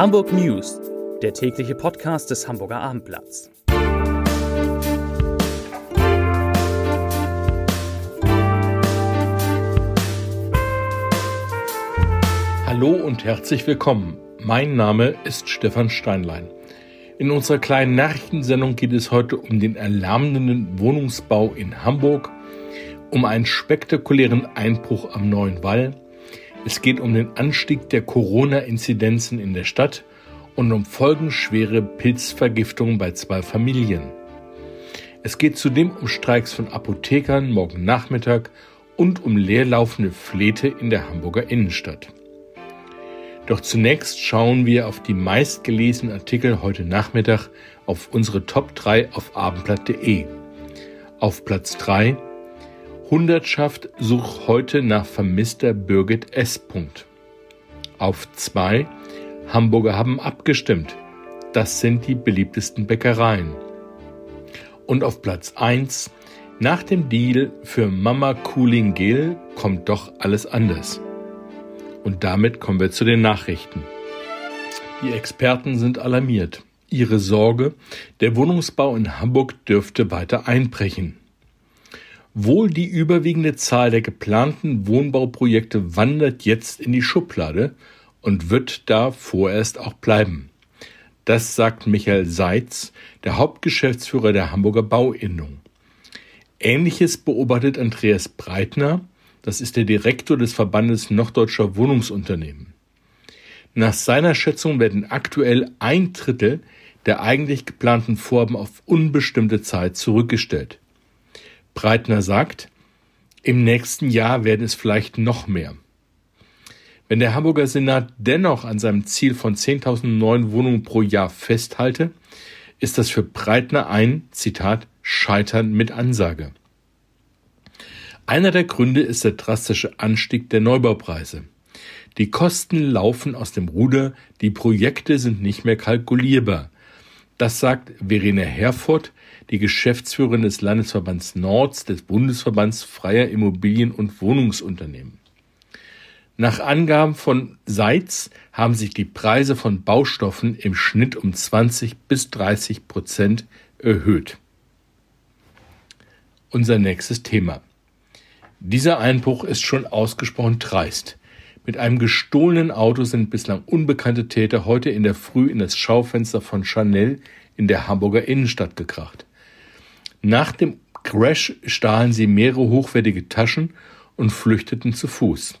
Hamburg News, der tägliche Podcast des Hamburger Abendblatts. Hallo und herzlich willkommen. Mein Name ist Stefan Steinlein. In unserer kleinen Nachrichtensendung geht es heute um den erlahmenden Wohnungsbau in Hamburg, um einen spektakulären Einbruch am Neuen Wall, es geht um den Anstieg der Corona-Inzidenzen in der Stadt und um folgenschwere Pilzvergiftungen bei zwei Familien. Es geht zudem um Streiks von Apothekern morgen Nachmittag und um leerlaufende Fläche in der Hamburger Innenstadt. Doch zunächst schauen wir auf die meistgelesenen Artikel heute Nachmittag auf unsere Top 3 auf abendblatt.de. Auf Platz 3 Hundertschaft sucht heute nach vermisster Birgit S. Auf 2 Hamburger haben abgestimmt. Das sind die beliebtesten Bäckereien. Und auf Platz 1 nach dem Deal für Mama Cooling Gel kommt doch alles anders. Und damit kommen wir zu den Nachrichten. Die Experten sind alarmiert. Ihre Sorge, der Wohnungsbau in Hamburg dürfte weiter einbrechen. Wohl die überwiegende Zahl der geplanten Wohnbauprojekte wandert jetzt in die Schublade und wird da vorerst auch bleiben. Das sagt Michael Seitz, der Hauptgeschäftsführer der Hamburger Bauinnung. Ähnliches beobachtet Andreas Breitner, das ist der Direktor des Verbandes Norddeutscher Wohnungsunternehmen. Nach seiner Schätzung werden aktuell ein Drittel der eigentlich geplanten Vorhaben auf unbestimmte Zeit zurückgestellt. Breitner sagt, im nächsten Jahr werden es vielleicht noch mehr. Wenn der Hamburger Senat dennoch an seinem Ziel von 10.000 neuen Wohnungen pro Jahr festhalte, ist das für Breitner ein, Zitat, Scheitern mit Ansage. Einer der Gründe ist der drastische Anstieg der Neubaupreise. Die Kosten laufen aus dem Ruder, die Projekte sind nicht mehr kalkulierbar. Das sagt Verena Herford, die Geschäftsführerin des Landesverbands Nords des Bundesverbands freier Immobilien- und Wohnungsunternehmen. Nach Angaben von Seitz haben sich die Preise von Baustoffen im Schnitt um 20 bis 30 Prozent erhöht. Unser nächstes Thema. Dieser Einbruch ist schon ausgesprochen dreist. Mit einem gestohlenen Auto sind bislang unbekannte Täter heute in der Früh in das Schaufenster von Chanel in der Hamburger Innenstadt gekracht. Nach dem Crash stahlen sie mehrere hochwertige Taschen und flüchteten zu Fuß.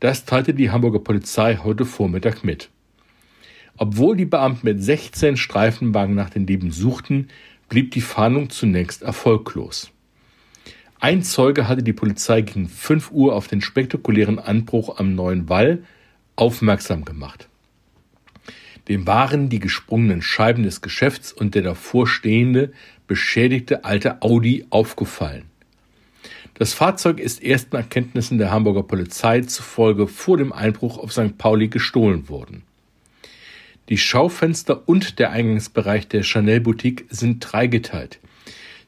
Das teilte die Hamburger Polizei heute Vormittag mit. Obwohl die Beamten mit 16 Streifenwagen nach den Dieben suchten, blieb die Fahndung zunächst erfolglos. Ein Zeuge hatte die Polizei gegen 5 Uhr auf den spektakulären Anbruch am Neuen Wall aufmerksam gemacht. Dem waren die gesprungenen Scheiben des Geschäfts und der davor stehende, beschädigte alte Audi aufgefallen. Das Fahrzeug ist ersten Erkenntnissen der Hamburger Polizei zufolge vor dem Einbruch auf St. Pauli gestohlen worden. Die Schaufenster und der Eingangsbereich der Chanel-Boutique sind dreigeteilt.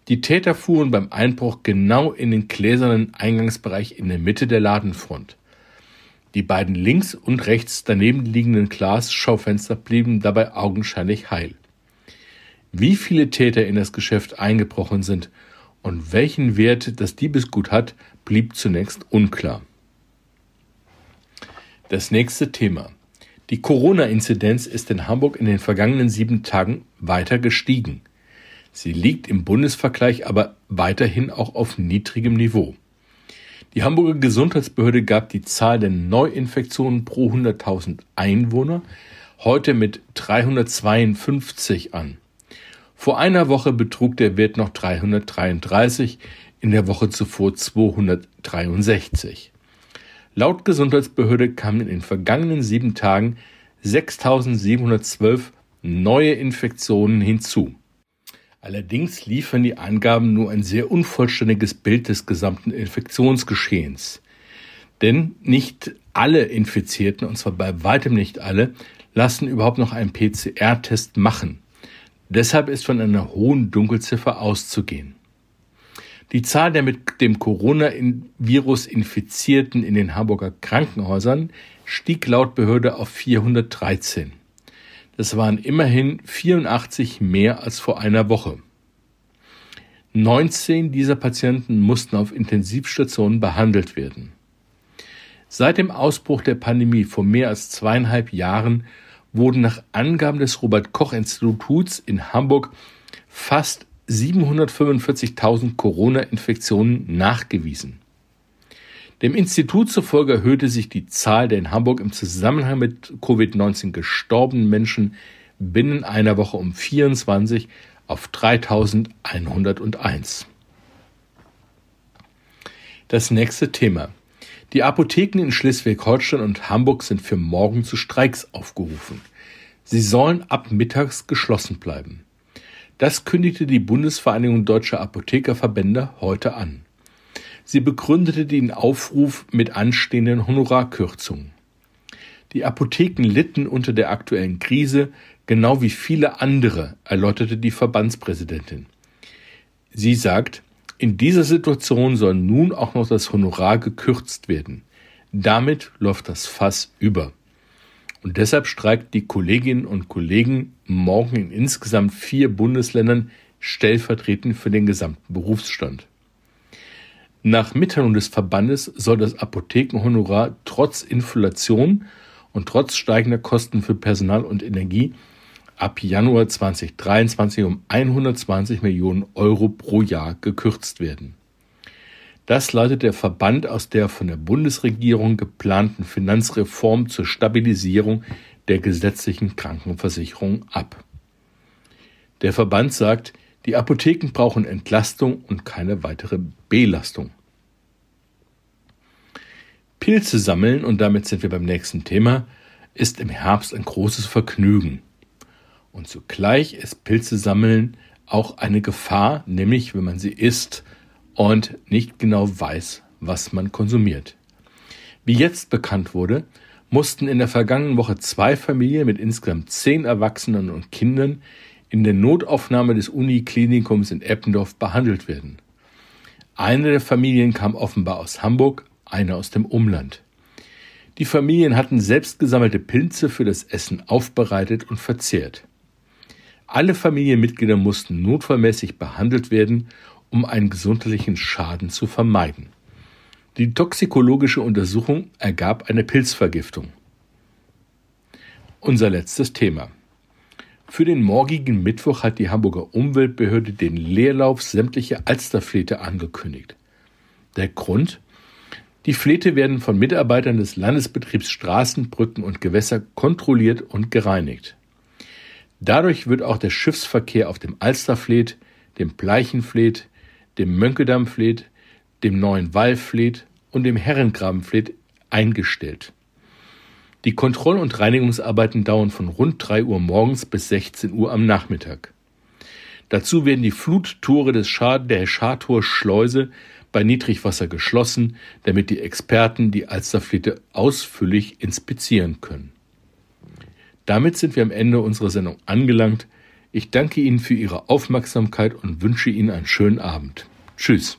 Die Täter fuhren beim Einbruch genau in den gläsernen Eingangsbereich in der Mitte der Ladenfront. Die beiden links und rechts daneben liegenden Glasschaufenster blieben dabei augenscheinlich heil. Wie viele Täter in das Geschäft eingebrochen sind und welchen Wert das Diebesgut hat, blieb zunächst unklar. Das nächste Thema. Die Corona-Inzidenz ist in Hamburg in den vergangenen sieben Tagen weiter gestiegen. Sie liegt im Bundesvergleich aber weiterhin auch auf niedrigem Niveau. Die Hamburger Gesundheitsbehörde gab die Zahl der Neuinfektionen pro 100.000 Einwohner heute mit 352 an. Vor einer Woche betrug der Wert noch 333, in der Woche zuvor 263. Laut Gesundheitsbehörde kamen in den vergangenen sieben Tagen 6.712 neue Infektionen hinzu. Allerdings liefern die Angaben nur ein sehr unvollständiges Bild des gesamten Infektionsgeschehens. Denn nicht alle Infizierten, und zwar bei weitem nicht alle, lassen überhaupt noch einen PCR-Test machen. Deshalb ist von einer hohen Dunkelziffer auszugehen. Die Zahl der mit dem Coronavirus Infizierten in den Hamburger Krankenhäusern stieg laut Behörde auf 413. Das waren immerhin 84 mehr als vor einer Woche. 19 dieser Patienten mussten auf Intensivstationen behandelt werden. Seit dem Ausbruch der Pandemie vor mehr als zweieinhalb Jahren wurden nach Angaben des Robert Koch Instituts in Hamburg fast 745.000 Corona-Infektionen nachgewiesen. Dem Institut zufolge erhöhte sich die Zahl der in Hamburg im Zusammenhang mit Covid-19 gestorbenen Menschen binnen einer Woche um 24 auf 3101. Das nächste Thema. Die Apotheken in Schleswig-Holstein und Hamburg sind für morgen zu Streiks aufgerufen. Sie sollen ab mittags geschlossen bleiben. Das kündigte die Bundesvereinigung Deutscher Apothekerverbände heute an. Sie begründete den Aufruf mit anstehenden Honorarkürzungen. Die Apotheken litten unter der aktuellen Krise, genau wie viele andere, erläuterte die Verbandspräsidentin. Sie sagt, in dieser Situation soll nun auch noch das Honorar gekürzt werden. Damit läuft das Fass über. Und deshalb streikt die Kolleginnen und Kollegen morgen in insgesamt vier Bundesländern stellvertretend für den gesamten Berufsstand. Nach Mitteilung des Verbandes soll das Apothekenhonorar trotz Inflation und trotz steigender Kosten für Personal und Energie ab Januar 2023 um 120 Millionen Euro pro Jahr gekürzt werden. Das leitet der Verband aus der von der Bundesregierung geplanten Finanzreform zur Stabilisierung der gesetzlichen Krankenversicherung ab. Der Verband sagt, die Apotheken brauchen Entlastung und keine weitere Belastung. Pilze sammeln, und damit sind wir beim nächsten Thema, ist im Herbst ein großes Vergnügen. Und zugleich ist Pilze sammeln auch eine Gefahr, nämlich wenn man sie isst und nicht genau weiß, was man konsumiert. Wie jetzt bekannt wurde, mussten in der vergangenen Woche zwei Familien mit insgesamt zehn Erwachsenen und Kindern in der Notaufnahme des Uniklinikums in Eppendorf behandelt werden. Eine der Familien kam offenbar aus Hamburg, eine aus dem Umland. Die Familien hatten selbst gesammelte Pilze für das Essen aufbereitet und verzehrt. Alle Familienmitglieder mussten notfallmäßig behandelt werden, um einen gesundheitlichen Schaden zu vermeiden. Die toxikologische Untersuchung ergab eine Pilzvergiftung. Unser letztes Thema. Für den morgigen Mittwoch hat die Hamburger Umweltbehörde den Leerlauf sämtlicher Alsterflete angekündigt. Der Grund? Die Flete werden von Mitarbeitern des Landesbetriebs Straßen, Brücken und Gewässer kontrolliert und gereinigt. Dadurch wird auch der Schiffsverkehr auf dem Alsterfleet, dem Pleichenfleet, dem Mönkedammfleet, dem Neuen Wallfleet und dem Herrengrabenfleet eingestellt. Die Kontroll- und Reinigungsarbeiten dauern von rund 3 Uhr morgens bis 16 Uhr am Nachmittag. Dazu werden die Fluttore des Schar der Schartor-Schleuse bei Niedrigwasser geschlossen, damit die Experten die Alsterflete ausführlich inspizieren können. Damit sind wir am Ende unserer Sendung angelangt. Ich danke Ihnen für Ihre Aufmerksamkeit und wünsche Ihnen einen schönen Abend. Tschüss.